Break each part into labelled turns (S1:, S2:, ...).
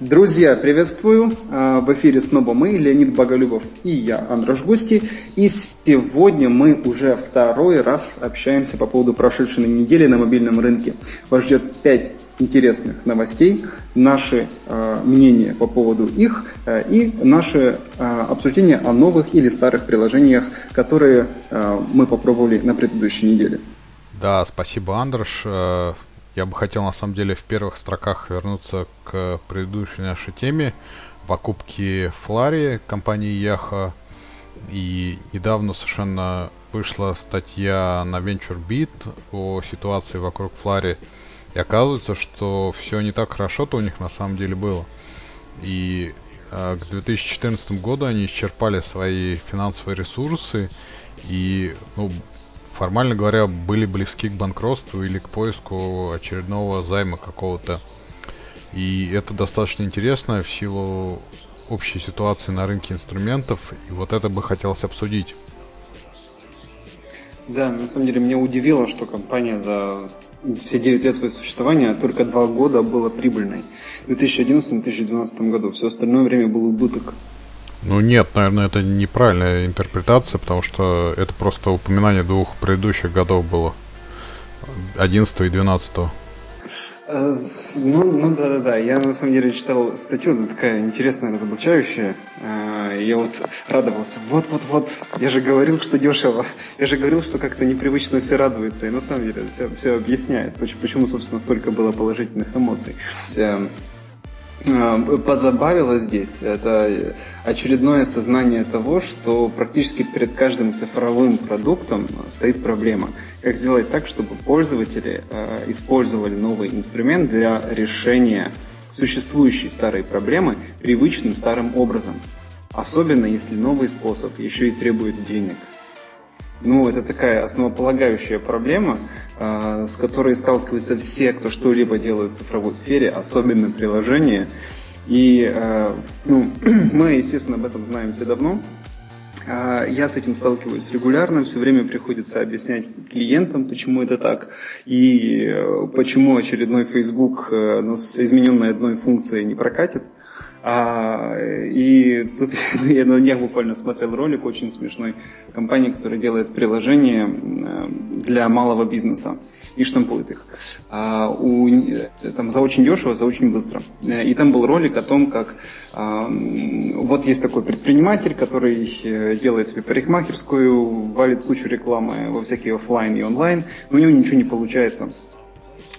S1: Друзья, приветствую! А, в эфире снова мы, Леонид Боголюбов и я, Андрош Густи. И сегодня мы уже второй раз общаемся по поводу прошедшей недели на мобильном рынке. Вас ждет 5 интересных новостей, наши э, мнения по поводу их э, и наше э, обсуждение о новых или старых приложениях, которые э, мы попробовали на предыдущей неделе.
S2: Да, спасибо, Андрош. Я бы хотел, на самом деле, в первых строках вернуться к предыдущей нашей теме покупки Флари компании Яха. И недавно совершенно вышла статья на VentureBeat о ситуации вокруг Флари. И оказывается, что все не так хорошо-то у них на самом деле было. И э, к 2014 году они исчерпали свои финансовые ресурсы и ну, формально говоря, были близки к банкротству или к поиску очередного займа какого-то. И это достаточно интересно в силу общей ситуации на рынке инструментов, и вот это бы хотелось обсудить.
S1: Да, на самом деле меня удивило, что компания за все 9 лет своего существования только 2 года была прибыльной. В 2011-2012 году. Все остальное время был убыток.
S2: Ну нет, наверное, это неправильная интерпретация, потому что это просто упоминание двух предыдущих годов было. 11 и 12.
S1: Э, ну, ну да, да, да. Я на самом деле читал статью, она такая интересная, разоблачающая. Э, я вот радовался. Вот, вот, вот. Я же говорил, что дешево. Я же говорил, что как-то непривычно все радуются. И на самом деле все, все объясняет, почему, собственно, столько было положительных эмоций. Э, позабавило здесь, это очередное осознание того, что практически перед каждым цифровым продуктом стоит проблема. Как сделать так, чтобы пользователи э, использовали новый инструмент для решения существующей старой проблемы привычным старым образом. Особенно если новый способ еще и требует денег. Ну, это такая основополагающая проблема, э, с которой сталкиваются все, кто что-либо делает в цифровой сфере, особенно приложения. И э, ну, мы, естественно, об этом знаем все давно. Э, я с этим сталкиваюсь регулярно, все время приходится объяснять клиентам, почему это так, и э, почему очередной Facebook э, с измененной одной функцией не прокатит. А, и тут я на днях буквально смотрел ролик очень смешной компании, которая делает приложение э, для малого бизнеса и штампует их. А, у, там за очень дешево, за очень быстро. И там был ролик о том, как а, вот есть такой предприниматель, который э, делает себе парикмахерскую, валит кучу рекламы во всякие офлайн и онлайн, но у него ничего не получается.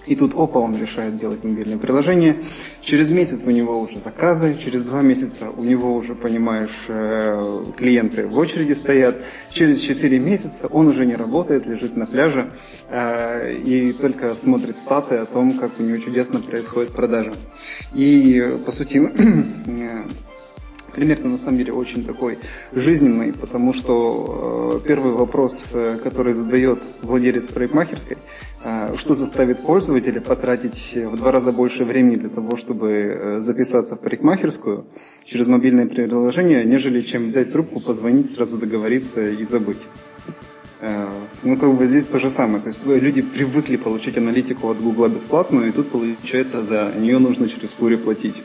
S1: И тут опа, он решает делать мобильное приложение. Через месяц у него уже заказы, через два месяца у него уже, понимаешь, э, клиенты в очереди стоят. Через четыре месяца он уже не работает, лежит на пляже э, и только смотрит статы о том, как у него чудесно происходит продажа. И, по сути, э, пример-то на самом деле очень такой жизненный, потому что э, первый вопрос, э, который задает владелец парикмахерской, э, что заставит пользователя потратить в два раза больше времени для того, чтобы записаться в парикмахерскую через мобильное приложение, нежели чем взять трубку, позвонить, сразу договориться и забыть. Ну, как бы здесь то же самое. То есть люди привыкли получить аналитику от Гугла бесплатную, и тут, получается, за нее нужно через Фури платить.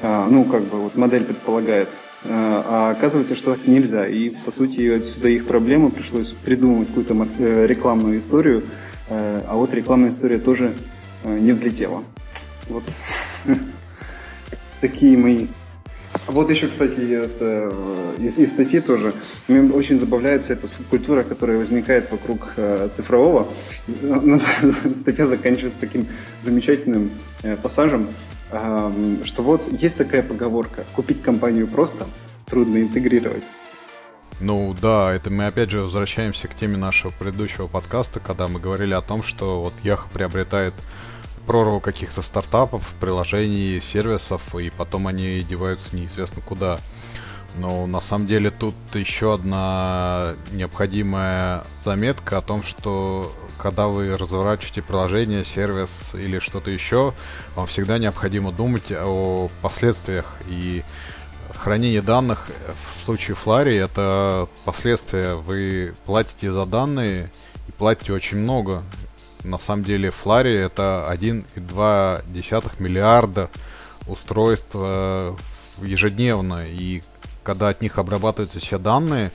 S1: А, ну, как бы вот модель предполагает. А, а оказывается, что так нельзя. И, по сути, отсюда их проблема. Пришлось придумать какую-то э, рекламную историю, э, а вот рекламная история тоже э, не взлетела. Вот такие мои вот еще, кстати, это, из, из статьи тоже. Меня очень забавляет вся эта субкультура, которая возникает вокруг э, цифрового. Статья заканчивается таким замечательным э, пассажем что вот есть такая поговорка, купить компанию просто, трудно интегрировать.
S2: Ну да, это мы опять же возвращаемся к теме нашего предыдущего подкаста, когда мы говорили о том, что вот Яха приобретает прорву каких-то стартапов, приложений, сервисов, и потом они деваются неизвестно куда. Но на самом деле тут еще одна необходимая заметка о том, что когда вы разворачиваете приложение, сервис или что-то еще, вам всегда необходимо думать о последствиях. И хранение данных в случае Флари это последствия. Вы платите за данные и платите очень много. На самом деле Флари это 1,2 миллиарда устройств ежедневно, и когда от них обрабатываются все данные,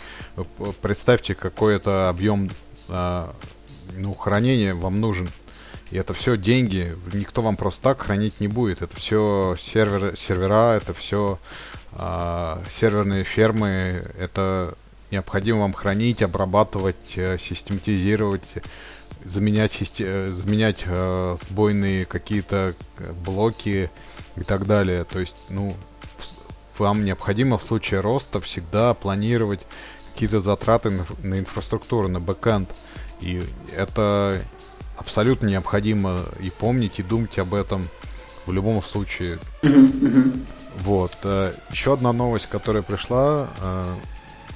S2: представьте, какой это объем ну, хранения вам нужен. И это все деньги, никто вам просто так хранить не будет. Это все сервер, сервера, это все э, серверные фермы, это необходимо вам хранить, обрабатывать, э, систематизировать, заменять, систем, заменять э, сбойные какие-то э, блоки и так далее. То есть, ну, вам необходимо в случае роста всегда планировать какие-то затраты на, на инфраструктуру, на бэкэнд. И это абсолютно необходимо и помнить, и думать об этом в любом случае. Вот. Э, еще одна новость, которая пришла э,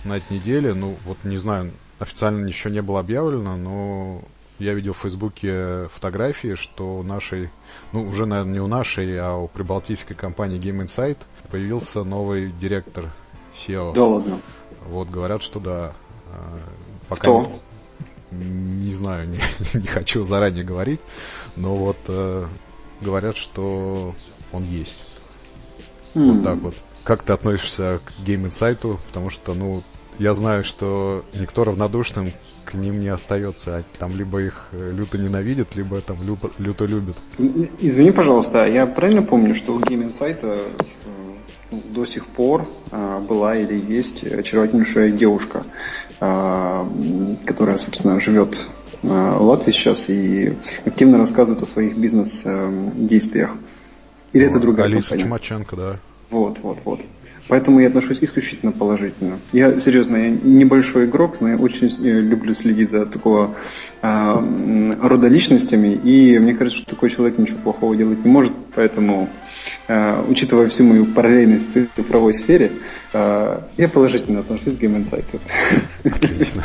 S2: на этой неделе, ну вот не знаю, официально еще не было объявлено, но я видел в Фейсбуке фотографии, что у нашей, ну уже, наверное, не у нашей, а у прибалтийской компании Game Insight появился новый директор SEO.
S1: Да ладно.
S2: Вот говорят, что да. Э,
S1: пока Кто?
S2: Не, не знаю, не, не хочу заранее говорить, но вот э, говорят, что он есть. Mm. Вот так вот. Как ты относишься к Game Insight? Потому что, ну, я знаю, что никто равнодушным к ним не остается. А там либо их э, люто ненавидят, либо там люто, люто любят.
S1: Извини, пожалуйста, я правильно помню, что у Game Insight э, до сих пор а, была или есть очаровательнейшая девушка, а, которая, собственно, живет а, в Латвии сейчас и активно рассказывает о своих бизнес-действиях. Или вот, это другая
S2: Алиса компания? Чумаченко, да.
S1: Вот, вот, вот. Поэтому я отношусь исключительно положительно. Я, серьезно, я небольшой игрок, но я очень э, люблю следить за такого э, рода личностями, и мне кажется, что такой человек ничего плохого делать не может, поэтому, э, учитывая всю мою параллельность в цифровой сфере, э, я положительно отношусь к Game Insight.
S2: Отлично.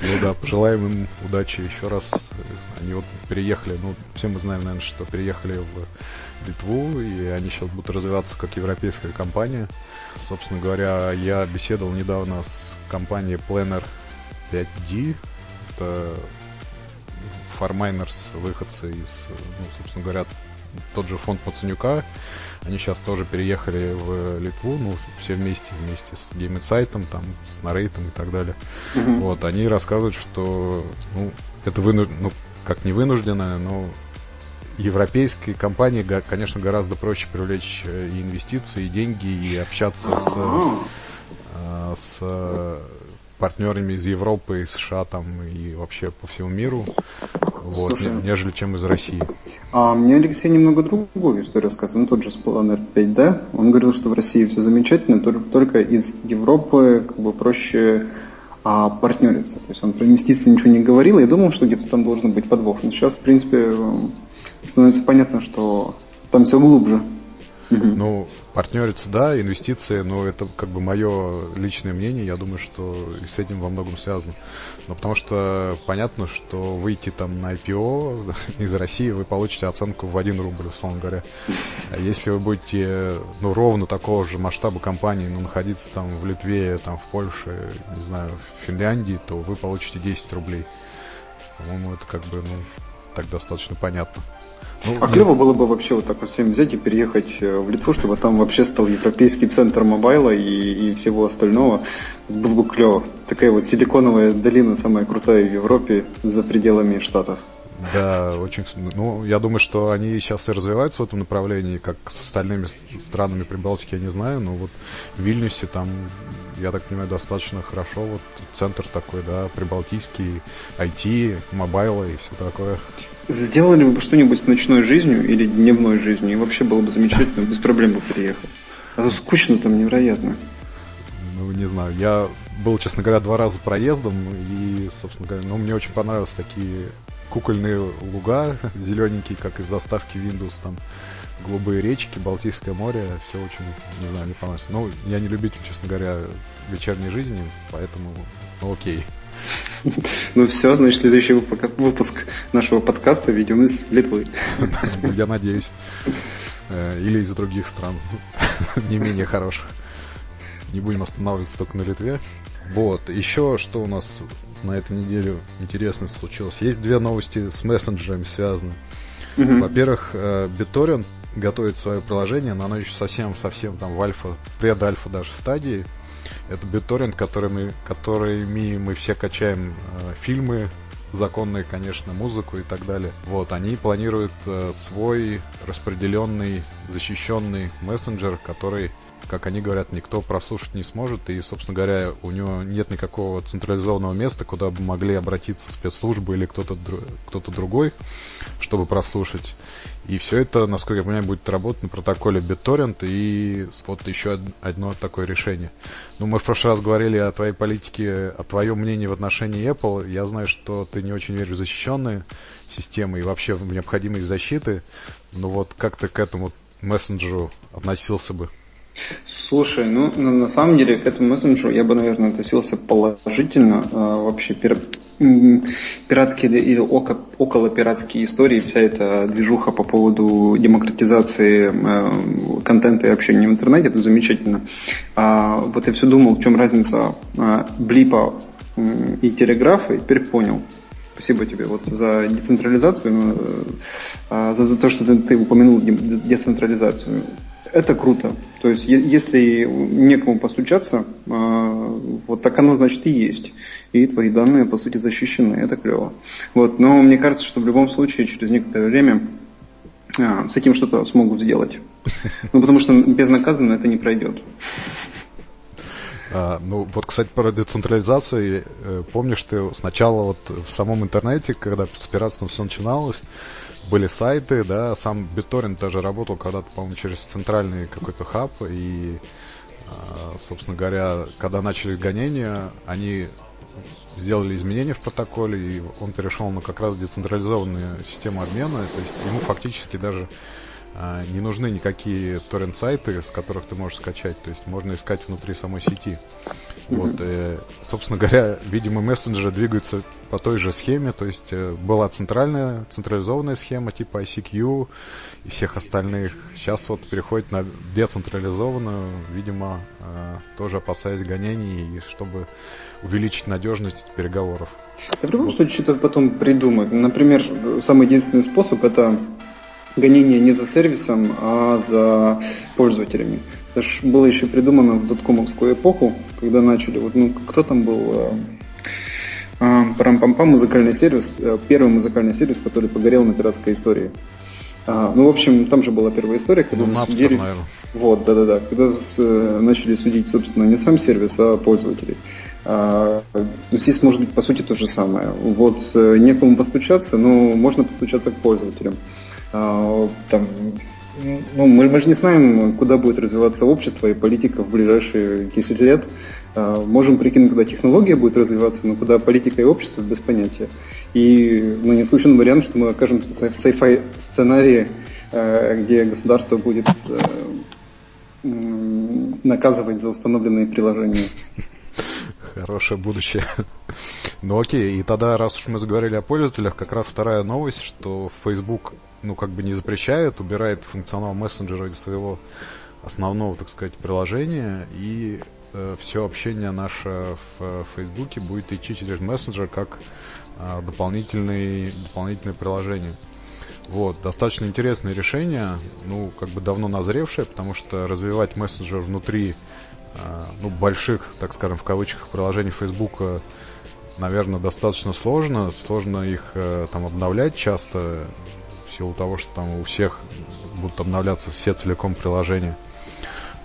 S2: Ну да, пожелаем им удачи еще раз. Они вот переехали, ну, все мы знаем, наверное, что переехали в Литву, и они сейчас будут развиваться как европейская компания. Собственно говоря, я беседовал недавно с компанией Planner 5D. Это Farminers, выходцы из, ну, собственно говоря, тот же фонд Пацанюка. Они сейчас тоже переехали в Литву, ну, все вместе, вместе с Game Insight, там, с Нарейтом и так далее. Mm-hmm. Вот, они рассказывают, что, ну, это вынуж... ну, как не вынужденное, но европейской компании, конечно, гораздо проще привлечь э, и инвестиции, и деньги, и общаться с, э, с партнерами из Европы, из США там и вообще по всему миру, вот, Слушай, нежели чем из России.
S1: А мне Алексей немного другую историю рассказывал, ну тот же Splaner 5, да? Он говорил, что в России все замечательно, только, только из Европы как бы проще а, партнериться. То есть он про инвестиции ничего не говорил, я думал, что где-то там должен быть подвох. Но сейчас, в принципе, становится понятно, что там все глубже.
S2: Ну, партнериться, да, инвестиции, но это как бы мое личное мнение, я думаю, что с этим во многом связано. Но потому что понятно, что выйти там на IPO из России, вы получите оценку в 1 рубль, условно говоря. А если вы будете, ну, ровно такого же масштаба компании, но находиться там в Литве, там в Польше, не знаю, в Финляндии, то вы получите 10 рублей. По-моему, это как бы, ну, так достаточно понятно.
S1: Ну, а клево было бы вообще вот так вот всем взять и переехать э, в Литву, чтобы там вообще стал европейский центр мобайла и, и всего остального. Было бы клево. Такая вот силиконовая долина, самая крутая в Европе, за пределами Штатов.
S2: Да, очень. Ну, я думаю, что они сейчас и развиваются в этом направлении, как с остальными странами Прибалтики, я не знаю, но вот в Вильнюсе там, я так понимаю, достаточно хорошо. Вот центр такой, да, прибалтийский, IT, мобайла и все такое.
S1: Сделали бы что-нибудь с ночной жизнью или дневной жизнью, и вообще было бы замечательно, без проблем бы приехал. А то скучно там невероятно.
S2: Ну, не знаю, я был, честно говоря, два раза проездом, и, собственно говоря, ну, мне очень понравились такие кукольные луга, зелененькие, как из заставки Windows, там, голубые речки, Балтийское море, все очень, не знаю, не понравилось. Ну, я не любитель, честно говоря, вечерней жизни, поэтому, ну, окей.
S1: Ну все, значит, следующий выпуск нашего подкаста видим из Литвы.
S2: Я надеюсь. Э, или из других стран, не менее хороших. Не будем останавливаться только на Литве. Вот, еще что у нас на этой неделе интересно случилось. Есть две новости с мессенджерами связаны. Во-первых, BitTorrent, готовит свое приложение, но оно еще совсем-совсем там в альфа, пред-альфа даже стадии. Это BitTorrent, которыми, которыми мы все качаем э, фильмы, законные, конечно, музыку и так далее. Вот, они планируют э, свой распределенный, защищенный мессенджер, который, как они говорят, никто прослушать не сможет, и, собственно говоря, у него нет никакого централизованного места, куда бы могли обратиться спецслужбы или кто-то кто другой, чтобы прослушать. И все это, насколько я понимаю, будет работать на протоколе BitTorrent и вот еще одно такое решение. Ну, мы в прошлый раз говорили о твоей политике, о твоем мнении в отношении Apple. Я знаю, что ты не очень веришь в защищенные системы и вообще в необходимость защиты. Но вот как ты к этому мессенджеру относился бы?
S1: Слушай, ну на самом деле к этому мессенджеру я бы, наверное, относился положительно. А, вообще пиратские или около пиратские истории, вся эта движуха по поводу демократизации э, контента и общения в интернете, это замечательно. А, вот я все думал, в чем разница а, блипа и телеграфа, и теперь понял. Спасибо тебе вот за децентрализацию, э, за, за то, что ты, ты упомянул децентрализацию. Это круто. То есть, если некому постучаться, а, вот так оно, значит, и есть. И твои данные, по сути, защищены. Это клево. Вот. Но мне кажется, что в любом случае, через некоторое время а, с этим что-то смогут сделать. Ну, потому что безнаказанно это не пройдет.
S2: А, ну, вот, кстати, про децентрализацию. Э, помнишь, ты сначала вот в самом интернете, когда с пиратством все начиналось, были сайты, да, сам BitTorrent даже работал когда-то, по-моему, через центральный какой-то хаб, и, а, собственно говоря, когда начали гонения, они сделали изменения в протоколе, и он перешел на как раз децентрализованную систему обмена, то есть ему фактически даже а, не нужны никакие торрент-сайты, с которых ты можешь скачать, то есть можно искать внутри самой сети. Вот, э, собственно говоря, видимо, мессенджеры двигаются по той же схеме, то есть э, была центральная, централизованная схема типа ICQ и всех остальных. Сейчас вот переходит на децентрализованную, видимо, э, тоже опасаясь гонений и чтобы увеличить надежность переговоров.
S1: в любом вот. случае что-то потом придумать. Например, самый единственный способ это гонение не за сервисом, а за пользователями. Это же было еще придумано в доткомовскую эпоху, когда начали, вот, ну, кто там был, э, а, Парам-пам-пам, музыкальный сервис, э, первый музыкальный сервис, который погорел на пиратской истории. А, ну, в общем, там же была первая история, когда ну, засудили... Napster, вот, да-да-да. Когда с, э, начали судить, собственно, не сам сервис, а пользователей. А, здесь может быть, по сути, то же самое. Вот, некому постучаться, но можно постучаться к пользователям. А, там, ну, мы, мы же не знаем, куда будет развиваться общество и политика в ближайшие 10 лет. А, можем прикинуть, куда технология будет развиваться, но куда политика и общество без понятия. И ну, не исключен вариант, что мы окажемся в sci-fi сценарии, а, где государство будет наказывать за установленные приложения.
S2: Хорошее будущее. Ну окей, и тогда, раз уж мы заговорили о пользователях, как раз вторая новость, что Facebook ну, как бы не запрещает, убирает функционал мессенджера из своего основного, так сказать, приложения, и э, все общение наше в э, Фейсбуке будет идти через мессенджер как э, дополнительный, дополнительное приложение. Вот, достаточно интересное решение, ну, как бы давно назревшее, потому что развивать мессенджер внутри, э, ну, больших, так скажем, в кавычках, приложений Фейсбука, наверное, достаточно сложно. Сложно их э, там обновлять часто силу того, что там у всех будут обновляться все целиком приложения.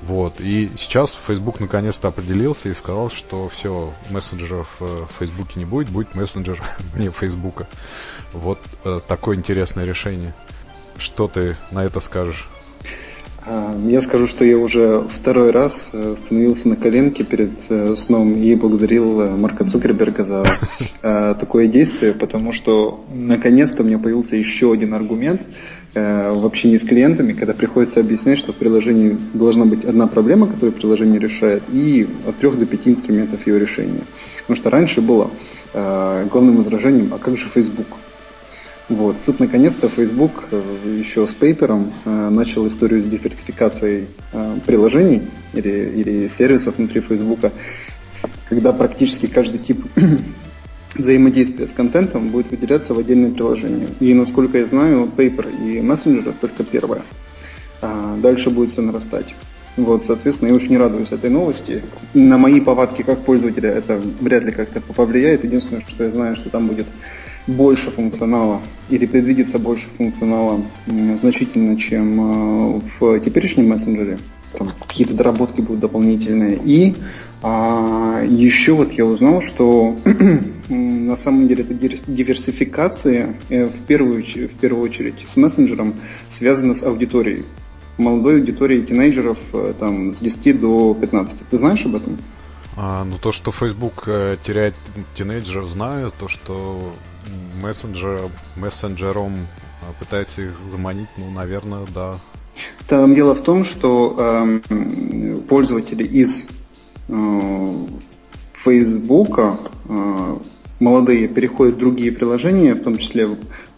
S2: Вот. И сейчас Facebook наконец-то определился и сказал, что все, мессенджеров в Фейсбуке не будет, будет мессенджер вне Фейсбука. Вот э, такое интересное решение. Что ты на это скажешь?
S1: А, я скажу, что я уже второй раз э, становился на коленке перед э, сном и благодарил э, Марка Цукерберга за такое действие, потому что наконец-то у меня появился еще один аргумент в общении с клиентами, когда приходится объяснять, что в приложении должна быть одна проблема, которую приложение решает, и от трех до пяти инструментов ее решения. Потому что раньше было главным возражением, а как же Facebook? Вот. Тут наконец-то Facebook э, еще с пейпером э, начал историю с диверсификацией э, приложений или, или сервисов внутри Facebook, когда практически каждый тип взаимодействия с контентом будет выделяться в отдельное приложение. И насколько я знаю, Paper и Messenger только первое. дальше будет все нарастать. Вот, соответственно, я очень радуюсь этой новости. На мои повадки как пользователя это вряд ли как-то повлияет. Единственное, что я знаю, что там будет больше функционала или предвидится больше функционала значительно, чем э, в теперешнем мессенджере. Там какие-то доработки будут дополнительные. И а, еще вот я узнал, что на самом деле эта диверсификация э, в первую, в первую очередь с мессенджером связана с аудиторией молодой аудитории тинейджеров э, там, с 10 до 15. Ты знаешь об этом?
S2: А, ну, то, что Facebook теряет тинейджеров, знаю. То, что мессенджер, мессенджером э, пытается их заманить, ну, наверное, да.
S1: Там дело в том, что э, пользователи из э, Facebook э, молодые переходят в другие приложения, в том числе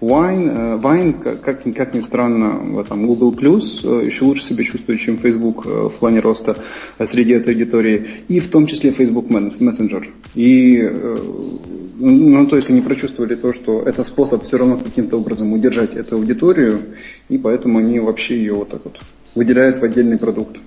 S1: Wine, Wine э, как, как ни странно, там Google Plus э, еще лучше себя чувствует, чем Facebook э, в плане роста среди этой аудитории, и в том числе Facebook Messenger. И, ну, то есть они прочувствовали то, что это способ все равно каким-то образом удержать эту аудиторию, и поэтому они вообще ее вот так вот выделяют в отдельный продукт.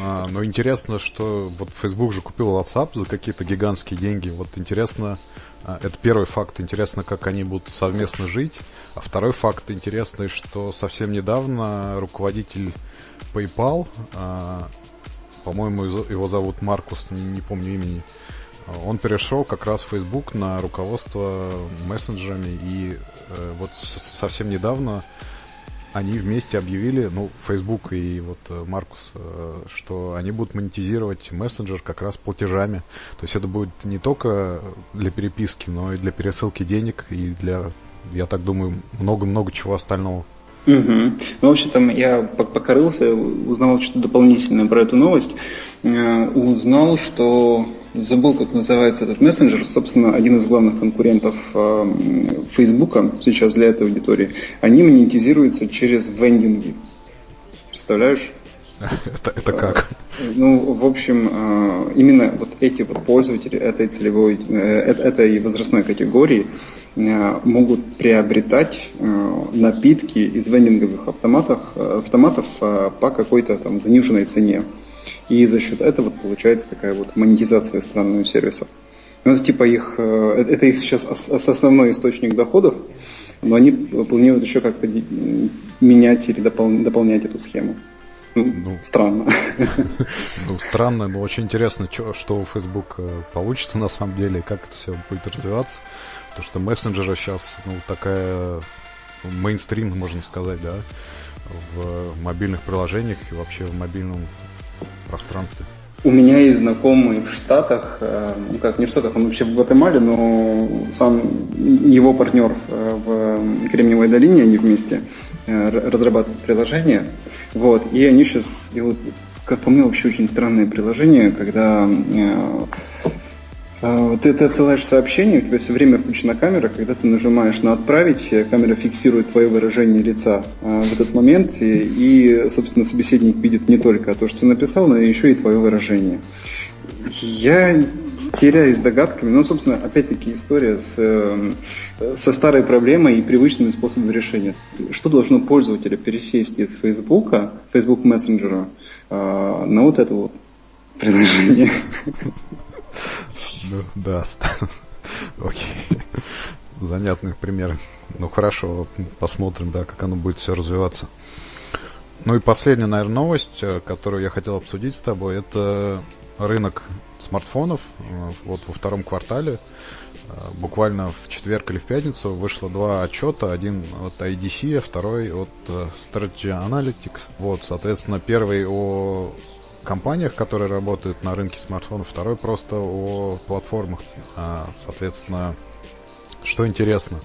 S2: А, но интересно, что вот Facebook же купил WhatsApp за какие-то гигантские деньги. Вот интересно, а, это первый факт, интересно, как они будут совместно жить. А второй факт интересный, что совсем недавно руководитель PayPal, а, по-моему, его зовут Маркус, не помню имени, он перешел как раз в Facebook на руководство мессенджерами, и э, вот совсем недавно они вместе объявили, ну, Facebook и вот э, Маркус, э, что они будут монетизировать мессенджер как раз платежами. То есть это будет не только для переписки, но и для пересылки денег и для, я так думаю, много-много чего остального.
S1: Угу. Ну, в общем, там я покорылся, узнал что-то дополнительное про эту новость. Э, узнал, что забыл, как называется этот мессенджер, собственно, один из главных конкурентов э, Фейсбука сейчас для этой аудитории, они монетизируются через вендинги. Представляешь?
S2: Это, это как?
S1: Ну, в общем, э, именно вот эти вот пользователи этой целевой, этой возрастной категории могут приобретать напитки из вендинговых автоматов, автоматов по какой-то там заниженной цене. И за счет этого получается такая вот монетизация странного сервиса. Ну, это типа их, э, это их сейчас основной источник доходов, но они планируют еще как-то менять или дополнять эту схему. Ну, ну, странно.
S2: Ну, странно, но очень интересно, что, что у Facebook э, получится на самом деле, как это все будет развиваться. Потому что мессенджеры сейчас, ну, такая ну, мейнстрим, можно сказать, да, в мобильных приложениях и вообще в мобильном пространстве?
S1: У меня есть знакомый в Штатах, э, ну как не в Штатах, он вообще в Гватемале, но сам его партнер э, в Кремниевой долине, они вместе э, разрабатывают приложение. Вот, и они сейчас делают, как по мне, вообще очень странное приложение, когда ты, ты отсылаешь сообщение, у тебя все время включена камера, когда ты нажимаешь на «Отправить», камера фиксирует твое выражение лица а, в этот момент, и, и, собственно, собеседник видит не только то, что ты написал, но еще и твое выражение. Я теряюсь догадками, но, собственно, опять-таки история с, э, со старой проблемой и привычными способами решения. Что должно пользователя пересесть из Фейсбука, Facebook мессенджера, на вот это вот приложение?
S2: Ну, да. Окей. Занятный пример. Ну, хорошо, посмотрим, да, как оно будет все развиваться. Ну и последняя, наверное, новость, э, которую я хотел обсудить с тобой, это рынок смартфонов. Э, вот во втором квартале, э, буквально в четверг или в пятницу, вышло два отчета. Один от IDC, а второй от Strategy Analytics. Вот, соответственно, первый о компаниях, которые работают на рынке смартфонов, второй просто о платформах. А, соответственно, что интересно,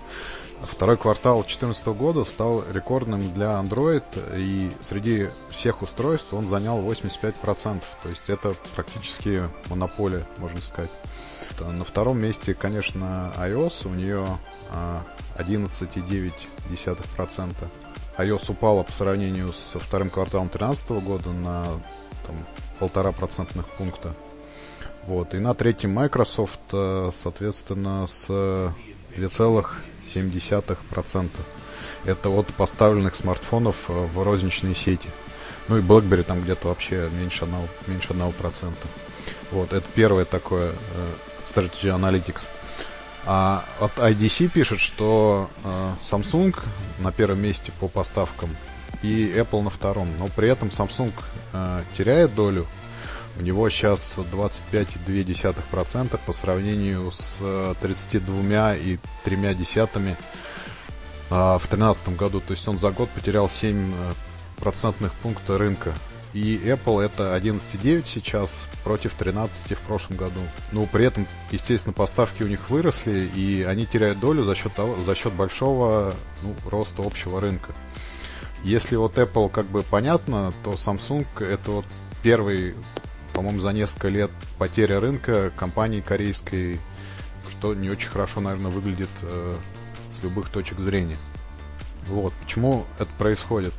S2: второй квартал 2014 года стал рекордным для Android, и среди всех устройств он занял 85%. То есть это практически монополия, можно сказать. На втором месте, конечно, iOS, у нее 11,9%. А, iOS упала по сравнению со вторым кварталом 2013 года на там, полтора процентных пункта. Вот. И на третьем Microsoft, э, соответственно, с 2,7%. Это от поставленных смартфонов э, в розничные сети. Ну и BlackBerry там где-то вообще меньше одного, меньше одного процента. Вот, это первое такое э, Strategy Analytics. А от IDC пишет, что э, Samsung на первом месте по поставкам и Apple на втором. Но при этом Samsung э, теряет долю. У него сейчас 25,2% по сравнению с 32,3% э, в 2013 году. То есть он за год потерял 7 э, процентных пункта рынка. И Apple это 11,9 сейчас против 13 в прошлом году. Но при этом, естественно, поставки у них выросли, и они теряют долю за счет, того, за счет большого ну, роста общего рынка. Если вот Apple как бы понятно, то Samsung это вот первый, по-моему, за несколько лет потеря рынка компании корейской, что не очень хорошо, наверное, выглядит э, с любых точек зрения. Вот, почему это происходит?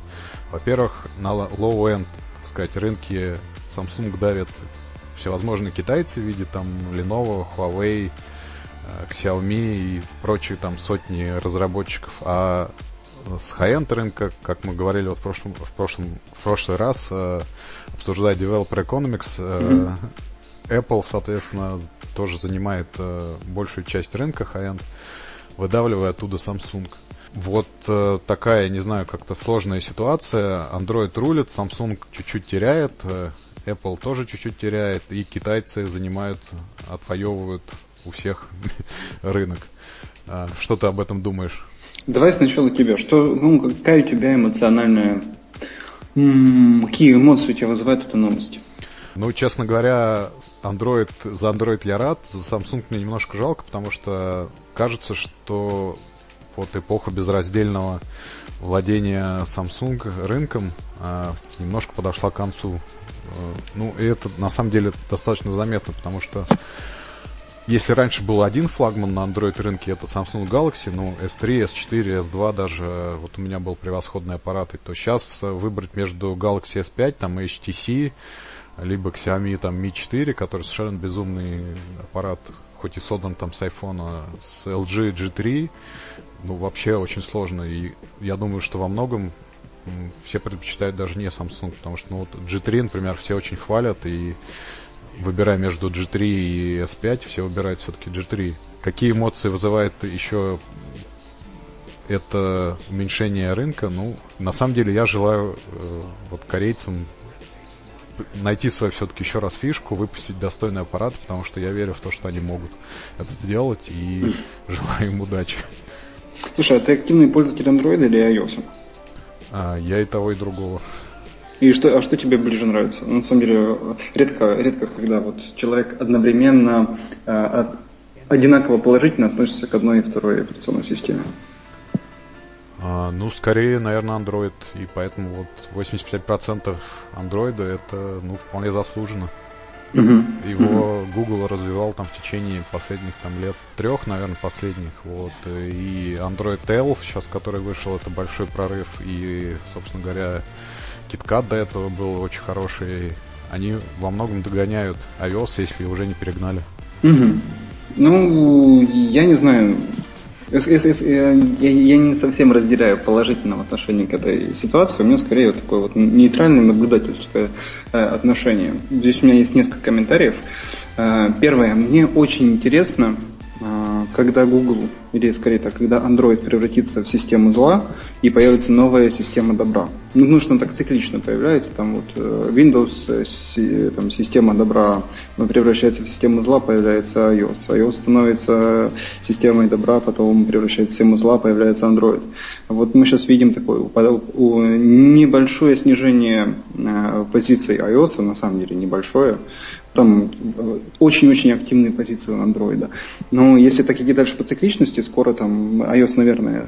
S2: Во-первых, на low-end, так сказать, рынке Samsung давят всевозможные китайцы в виде там Lenovo, Huawei, э, Xiaomi и прочие там сотни разработчиков, а с high-end рынка, как мы говорили вот в прошлом, в прошлом, в прошлый раз, э, обсуждая Developer Economics, э, mm-hmm. Apple, соответственно, тоже занимает э, большую часть рынка high-end, выдавливая оттуда Samsung. Вот э, такая, не знаю, как-то сложная ситуация. Android рулит, Samsung чуть-чуть теряет, э, Apple тоже чуть-чуть теряет, и китайцы занимают, отвоевывают у всех рынок. А, что ты об этом думаешь?
S1: Давай сначала тебя. Что, ну, какая у тебя эмоциональная... Какие эмоции у тебя вызывает эта новость?
S2: Ну, честно говоря, Android, за Android я рад, за Samsung мне немножко жалко, потому что кажется, что вот эпоха безраздельного владения Samsung рынком а, немножко подошла к концу. Э, ну, и это на самом деле достаточно заметно, потому что если раньше был один флагман на Android рынке, это Samsung Galaxy, ну, S3, S4, S2 даже, вот у меня был превосходный аппарат, и то сейчас выбрать между Galaxy S5, там, HTC, либо Xiaomi, там, Mi 4, который совершенно безумный аппарат, хоть и создан там с iPhone, с LG G3, ну, вообще очень сложно, и я думаю, что во многом все предпочитают даже не Samsung, потому что, ну, вот G3, например, все очень хвалят, и выбирая между G3 и S5, все выбирают все-таки G3. Какие эмоции вызывает еще это уменьшение рынка? Ну, на самом деле я желаю э, вот корейцам найти свою все-таки еще раз фишку, выпустить достойный аппарат, потому что я верю в то, что они могут это сделать, и желаю им удачи.
S1: Слушай, а ты активный пользователь Android или iOS?
S2: А, я и того, и другого.
S1: И что, а что тебе ближе нравится? Ну, на самом деле, редко, редко, когда вот человек одновременно э, одинаково положительно относится к одной и второй операционной системе.
S2: А, ну, скорее, наверное, Android. И поэтому вот 85% Android это ну, вполне заслуженно. Uh-huh. Его uh-huh. Google развивал там в течение последних там лет трех, наверное, последних. Вот. И Android L, сейчас который вышел, это большой прорыв. И, собственно говоря, KitKat до этого был очень хороший. Они во многом догоняют iOS, если уже не перегнали.
S1: Угу. Ну, я не знаю. Я, не совсем разделяю положительного отношения к этой ситуации. У меня скорее вот такое вот нейтральное наблюдательское э, отношение. Здесь у меня есть несколько комментариев. Э, первое. Мне очень интересно, когда Google, или скорее так, когда Android превратится в систему зла и появится новая система добра. Ну, потому что так циклично появляется, там вот э, Windows, э, там, система добра превращается в систему зла, появляется iOS. iOS становится системой добра, потом превращается в систему зла, появляется Android. Вот мы сейчас видим такое небольшое снижение э, позиций iOS, на самом деле небольшое, там очень-очень активные позиции у андроида. Но если так идти дальше по цикличности, скоро там iOS, наверное,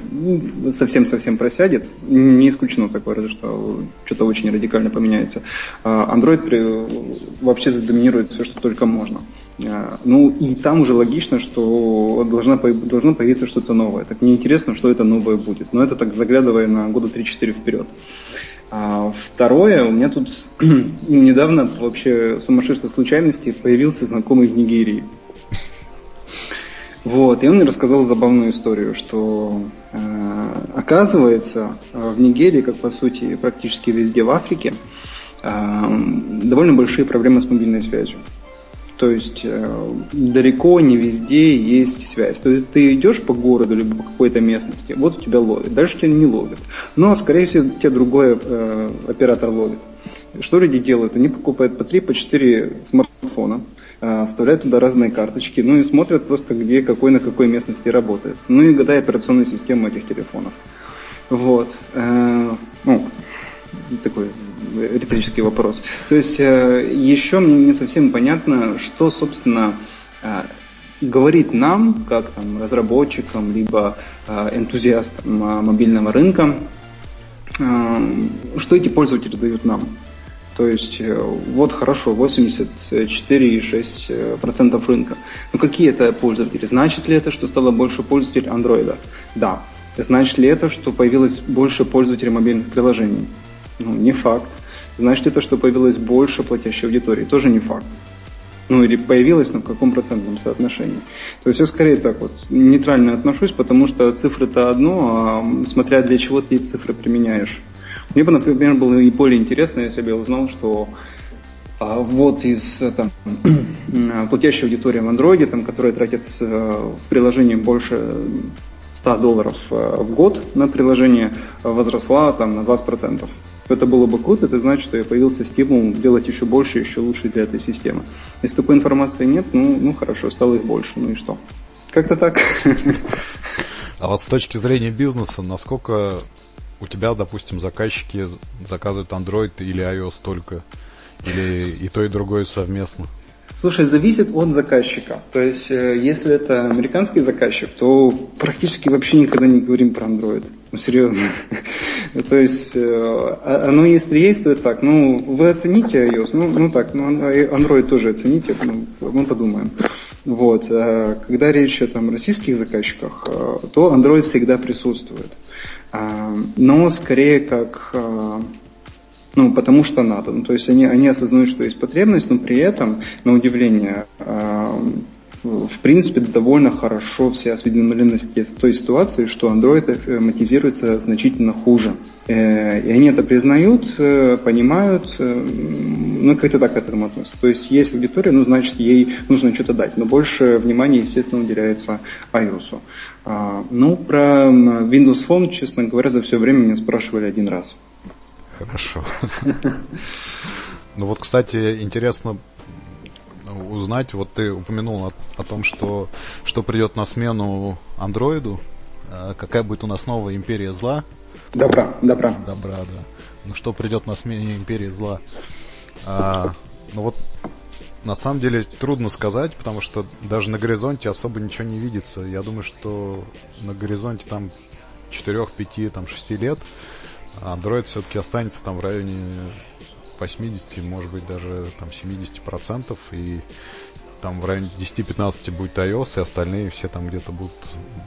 S1: совсем-совсем просядет. Не исключено такое, что что-то очень радикально поменяется. А Android вообще задоминирует все, что только можно. А, ну и там уже логично, что должна, должно появиться что-то новое. Так мне интересно, что это новое будет. Но это так заглядывая на года 3-4 вперед. А второе, у меня тут недавно вообще сумасшествие случайности появился знакомый в Нигерии. Вот, и он мне рассказал забавную историю, что э, оказывается, в Нигерии, как по сути практически везде в Африке, довольно большие проблемы с мобильной связью. То есть э, далеко не везде есть связь. То есть ты идешь по городу либо по какой-то местности, вот тебя ловит, дальше тебя не ловит. Но, скорее всего, тебя другой э, оператор ловит. Что люди делают? Они покупают по 3, по 4 смартфона, э, вставляют туда разные карточки, ну и смотрят просто, где какой на какой местности работает. Ну и гадая операционную систему этих телефонов. Вот. Э, ну, такой риторический вопрос. То есть э, еще мне не совсем понятно, что, собственно, э, говорит нам, как там, разработчикам, либо э, энтузиастам мобильного рынка, что эти пользователи дают нам. То есть вот хорошо, 84,6% рынка. Но какие это пользователи? Значит ли это, что стало больше пользователей андроида? Да. Значит ли это, что появилось больше пользователей мобильных приложений? Ну, не факт. Значит это, что появилось больше платящей аудитории? Тоже не факт. Ну или появилось, но в каком процентном соотношении. То есть я скорее так вот нейтрально отношусь, потому что цифры-то одно, а смотря для чего ты эти цифры применяешь. Мне бы, например, было и более интересно, если бы я узнал, что а вот из там, платящей аудитории в андроиде, там, которая тратит э, в приложении больше 100 долларов э, в год на приложение, возросла там, на 20%. Это было бы круто, это значит, что появился стимул делать еще больше, еще лучше для этой системы. Если такой информации нет, ну, ну хорошо, стало их больше, ну и что? Как-то так.
S2: А вот с точки зрения бизнеса, насколько у тебя, допустим, заказчики заказывают Android или iOS только? Или и то, и другое совместно?
S1: Слушай, зависит от заказчика. То есть, э, если это американский заказчик, то практически вообще никогда не говорим про Android. Ну, серьезно. То есть, э, а, оно если это так. Ну, вы оцените iOS, ну, ну так, ну, Android тоже оцените, ну, мы подумаем. Вот. А когда речь о там, российских заказчиках, э, то Android всегда присутствует. Но скорее как ну, потому что надо. Ну, то есть они, они осознают, что есть потребность, но при этом, на удивление, э, в принципе, довольно хорошо все осведомлены с той ситуации, что Android автоматизируется значительно хуже. Э, и они это признают, э, понимают, э, ну, как-то так к этому относятся. То есть есть аудитория, ну, значит, ей нужно что-то дать. Но больше внимания, естественно, уделяется iOS. А, ну, про Windows Phone, честно говоря, за все время меня спрашивали один раз.
S2: Хорошо. Ну вот, кстати, интересно узнать, вот ты упомянул о, о том, что, что придет на смену андроиду. А какая будет у нас новая империя зла?
S1: Добра, добра.
S2: Добра, да. Ну что придет на смене империи зла? А, ну вот на самом деле трудно сказать, потому что даже на горизонте особо ничего не видится. Я думаю, что на горизонте там 4, 5, там 6 лет Android все-таки останется там в районе 80, может быть даже там 70 процентов и там в районе 10-15 будет iOS, и остальные все там где-то будут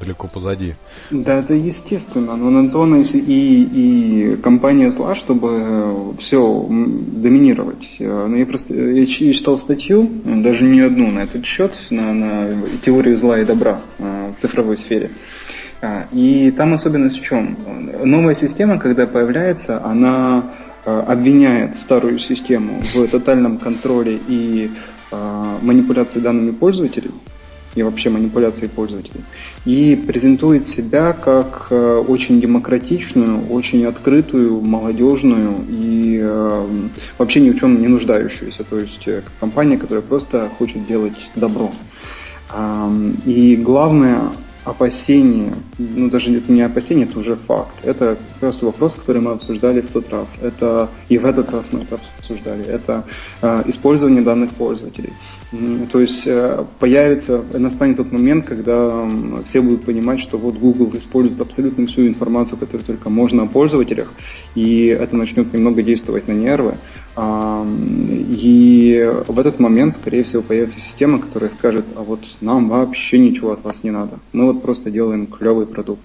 S2: далеко позади.
S1: Да, это естественно, но на то и, и компания зла, чтобы все доминировать. Но ну, я просто я читал статью, даже не одну на этот счет, на, на теорию зла и добра в цифровой сфере. А, и там особенность в чем? Новая система, когда появляется, она обвиняет старую систему в тотальном контроле и а, манипуляции данными пользователей, и вообще манипуляции пользователей, и презентует себя как очень демократичную, очень открытую, молодежную и вообще ни в чем не нуждающуюся, то есть э, компания, которая просто хочет делать добро. И главное, опасения, ну даже это не опасения, это уже факт. Это просто вопрос, который мы обсуждали в тот раз. Это и в этот раз мы это обсуждали. Это э, использование данных пользователей. То есть э, появится, настанет тот момент, когда все будут понимать, что вот Google использует абсолютно всю информацию, которую только можно о пользователях, и это начнет немного действовать на нервы. И в этот момент, скорее всего, появится система, которая скажет, а вот нам вообще ничего от вас не надо. Мы вот просто делаем клевый продукт.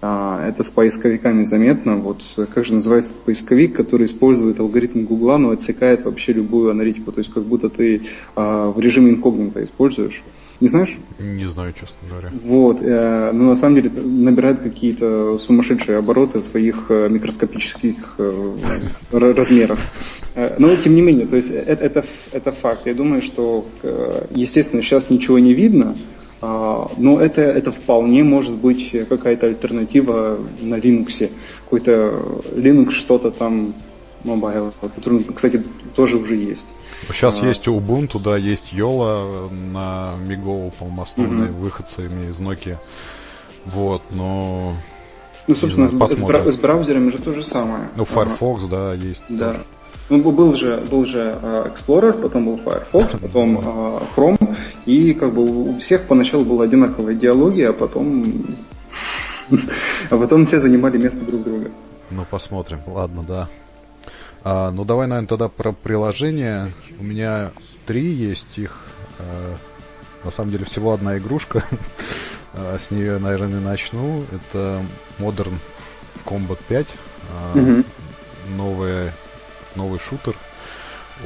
S1: А, это с поисковиками заметно. Вот как же называется поисковик, который использует алгоритм Гугла, но отсекает вообще любую аналитику. То есть как будто ты а, в режиме инкогнито используешь. Не знаешь?
S2: Не знаю, честно говоря.
S1: Вот, э, но на самом деле набирает какие-то сумасшедшие обороты в своих э, микроскопических э, размерах. Э, но тем не менее, то есть это, это, это факт. Я думаю, что, э, естественно, сейчас ничего не видно, а, но это, это вполне может быть какая-то альтернатива на Linux. Какой-то Linux что-то там mobile, который, кстати, тоже уже есть.
S2: Сейчас а... есть Ubuntu, да, есть Jolla на MeeGo, по-моему, основные угу. выходцы из Nokia. Вот, но...
S1: Ну, собственно, знаю, с, с, с браузерами же то же самое.
S2: Ну, Firefox, ага. да, есть.
S1: Да. Тоже. Ну, был же, был же uh, Explorer, потом был Firefox, потом uh, Chrome, и как бы у всех поначалу была одинаковая идеология, а потом, а потом все занимали место друг друга.
S2: Ну, посмотрим. Ладно, да. А, ну, давай, наверное, тогда про приложение. У меня три есть их. А, на самом деле всего одна игрушка. а, с нее, наверное, начну. Это Modern Combat 5. А, mm новая, новый шутер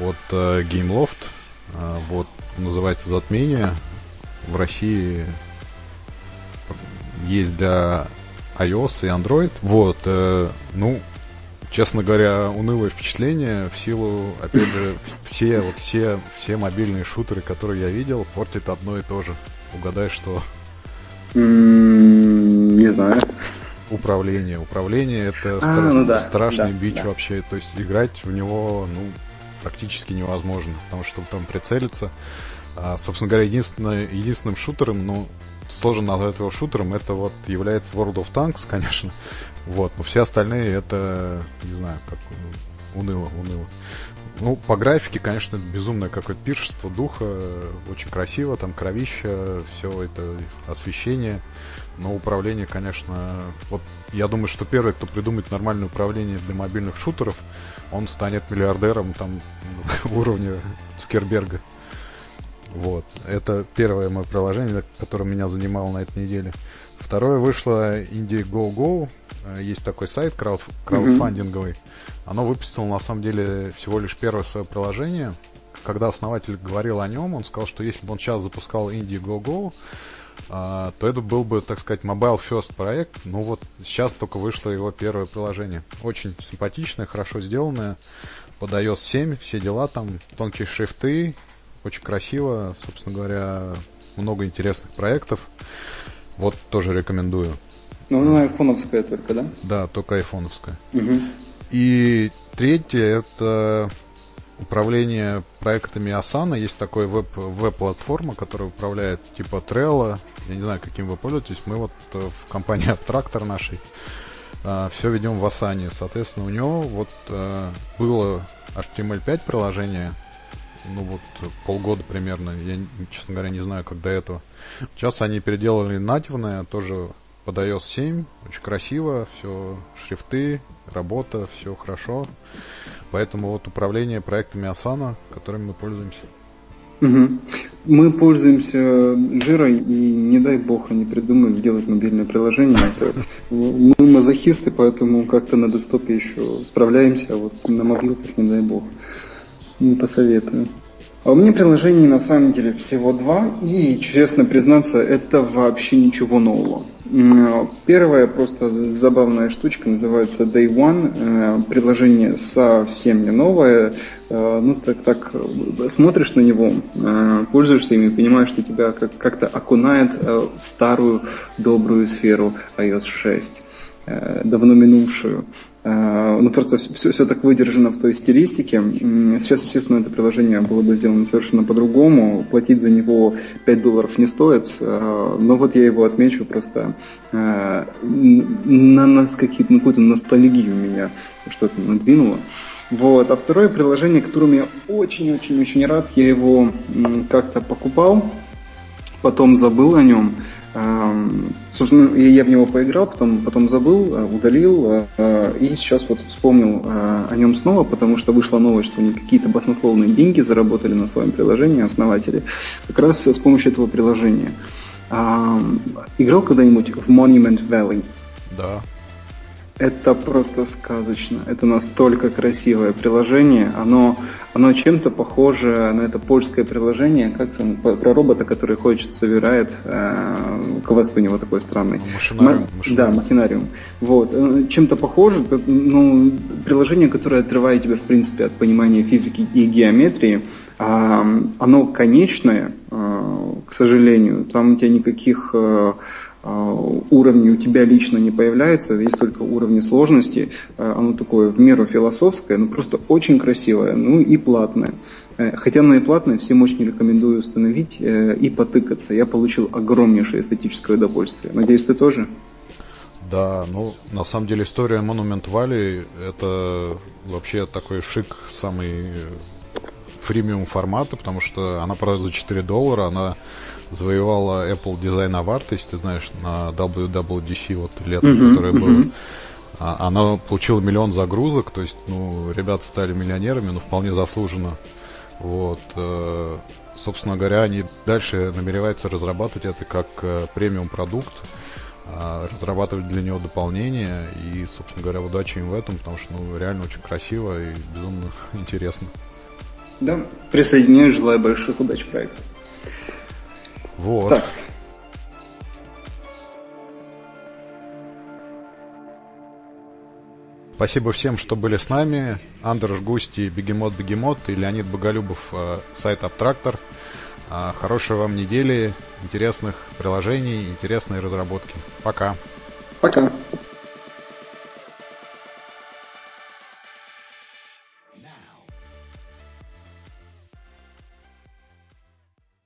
S2: от а, Gameloft. А, вот, называется «Затмение». В России есть для iOS и Android. Вот, э, ну, честно говоря, унылое впечатление в силу, опять же, все, вот все, все мобильные шутеры, которые я видел, портят одно и то же. Угадай, что?
S1: Не знаю.
S2: Управление. Управление это а, стра- ну да, страшный да, бич да. вообще. То есть играть в него, ну, практически невозможно, потому что там прицелиться. А, собственно говоря, единственное, единственным шутером, ну, сложно назвать его шутером, это вот является World of Tanks, конечно, вот, но все остальные это, не знаю, как уныло, уныло. Ну, по графике, конечно, безумное какое-то пиршество духа, очень красиво, там кровища, все это освещение, но управление, конечно, вот я думаю, что первый, кто придумает нормальное управление для мобильных шутеров, он станет миллиардером там уровня Цукерберга. Вот. Это первое мое приложение, которое меня занимало на этой неделе. Второе вышло Indiegogo, Э, есть такой сайт крауд, краудфандинговый. Mm-hmm. Оно выпустило на самом деле всего лишь первое свое приложение. Когда основатель говорил о нем, он сказал, что если бы он сейчас запускал Indiegogo, Uh, то это был бы, так сказать, mobile first проект. Ну вот сейчас только вышло его первое приложение. Очень симпатичное, хорошо сделанное. Под iOS 7, все дела там, тонкие шрифты, очень красиво, собственно говоря, много интересных проектов. Вот тоже рекомендую.
S1: Ну, она айфоновская только, да?
S2: Да, только айфоновская. Угу. И третье это управление проектами Asana. Есть такой веб, веб-платформа, которая управляет типа Trello. Я не знаю, каким вы пользуетесь. Мы вот э, в компании Abtractor нашей а, все ведем в Asana. Соответственно, у него вот а, было HTML5 приложение, ну вот полгода примерно. Я, честно говоря, не знаю, как до этого. Сейчас они переделали нативное, тоже под iOS 7, очень красиво, все шрифты, работа, все хорошо. Поэтому вот управление проектами Asana, которыми мы пользуемся.
S1: Угу. Мы пользуемся жирой и не дай бог они придумают сделать мобильное приложение. Это, мы мазохисты, поэтому как-то на десктопе еще справляемся, а вот на мобилках не дай бог. Не посоветую. А у меня приложений на самом деле всего два, и, честно признаться, это вообще ничего нового. Первая просто забавная штучка называется Day One. Э, приложение совсем не новое. Э, ну, так, так смотришь на него, э, пользуешься им и понимаешь, что тебя как-то окунает в старую добрую сферу iOS 6 давно минувшую. Ну, просто все, все так выдержано в той стилистике. Сейчас, естественно, это приложение было бы сделано совершенно по-другому. Платить за него 5 долларов не стоит. Но вот я его отмечу просто на нас какие-то, ну, какую-то ностальгию меня что-то надвинуло. Вот. А второе приложение, которым я очень-очень-очень рад, я его как-то покупал, потом забыл о нем. Собственно, я в него поиграл, потом, потом забыл, э, удалил, э, и сейчас вот вспомнил э, о нем снова, потому что вышла новость, что они какие-то баснословные деньги заработали на своем приложении, основатели, как раз с помощью этого приложения. Играл когда-нибудь в Monument Valley?
S2: Да.
S1: Это просто сказочно. Это настолько красивое приложение. Оно, оно чем-то похоже на это польское приложение, как же, про робота, который ходит, собирает. Э, квест у него такой странный.
S2: Машинариум.
S1: Ма- Да, махинариум. Вот. Э, чем-то похоже. Ну, приложение, которое отрывает тебя, в принципе, от понимания физики и геометрии. А, оно конечное, э, к сожалению. Там у тебя никаких э, а, уровни у тебя лично не появляется, есть только уровни сложности. А, оно такое в меру философское, но просто очень красивое, ну и платное. Э, хотя оно и платное, всем очень рекомендую установить э, и потыкаться. Я получил огромнейшее эстетическое удовольствие. Надеюсь, ты тоже?
S2: Да, ну, на самом деле история Monument Valley это вообще такой шик самый фримиум формата, потому что она продается за 4 доллара, она завоевала Apple Design Award, если ты знаешь, на WWDC вот летом, mm-hmm, которое mm-hmm. было. А, она получила миллион загрузок, то есть, ну, ребята стали миллионерами, ну, вполне заслуженно. Вот. Э, собственно говоря, они дальше намереваются разрабатывать это как э, премиум продукт, э, разрабатывать для него дополнения. И, собственно говоря, удачи им в этом, потому что ну, реально очень красиво и безумно интересно.
S1: Да, присоединяюсь, желаю больших удач проекту.
S2: Вот. Так. Спасибо всем, что были с нами. Андрош Густи, Бегемот Бегемот и Леонид Боголюбов, э, сайт Абтрактор. Э, хорошей вам недели, интересных приложений, интересной разработки. Пока.
S1: Пока.